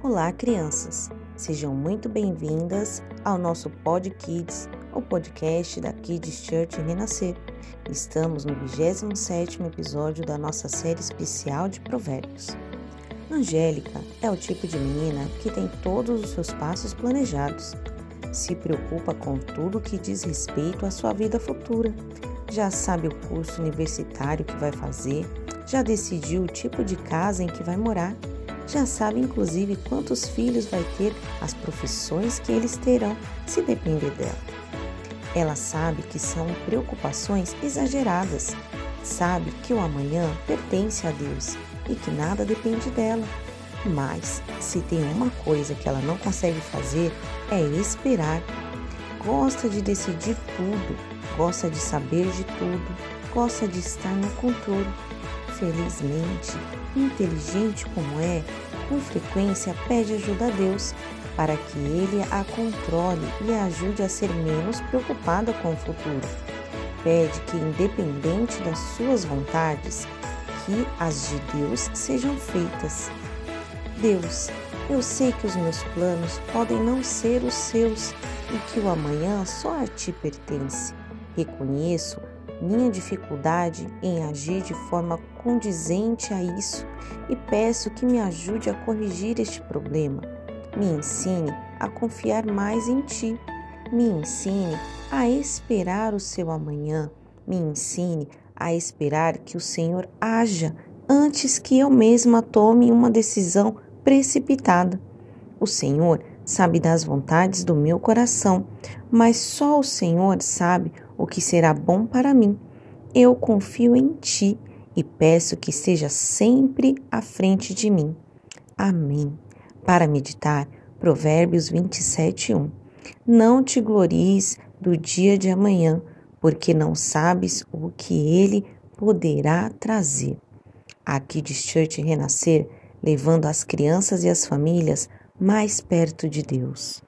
Olá, crianças! Sejam muito bem-vindas ao nosso Pod Kids, o podcast da Kids Church Renascer. Estamos no 27º episódio da nossa série especial de provérbios. Angélica é o tipo de menina que tem todos os seus passos planejados. Se preocupa com tudo que diz respeito à sua vida futura. Já sabe o curso universitário que vai fazer, já decidiu o tipo de casa em que vai morar, já sabe inclusive quantos filhos vai ter, as profissões que eles terão, se depender dela. Ela sabe que são preocupações exageradas, sabe que o amanhã pertence a Deus e que nada depende dela. Mas, se tem uma coisa que ela não consegue fazer, é esperar. Gosta de decidir tudo, gosta de saber de tudo, gosta de estar no controle Felizmente, inteligente como é, com frequência pede ajuda a Deus para que ele a controle e a ajude a ser menos preocupada com o futuro. Pede que, independente das suas vontades, que as de Deus sejam feitas. Deus, eu sei que os meus planos podem não ser os seus e que o amanhã só a ti pertence. Reconheço minha dificuldade em agir de forma condizente a isso e peço que me ajude a corrigir este problema. Me ensine a confiar mais em Ti. Me ensine a esperar o seu amanhã. Me ensine a esperar que o Senhor haja antes que eu mesma tome uma decisão precipitada. O Senhor sabe das vontades do meu coração, mas só o Senhor sabe o que será bom para mim. Eu confio em Ti e peço que esteja sempre à frente de mim. Amém. Para meditar, Provérbios 27, 1. Não te glories do dia de amanhã, porque não sabes o que ele poderá trazer. Aqui de Church Renascer, levando as crianças e as famílias mais perto de Deus.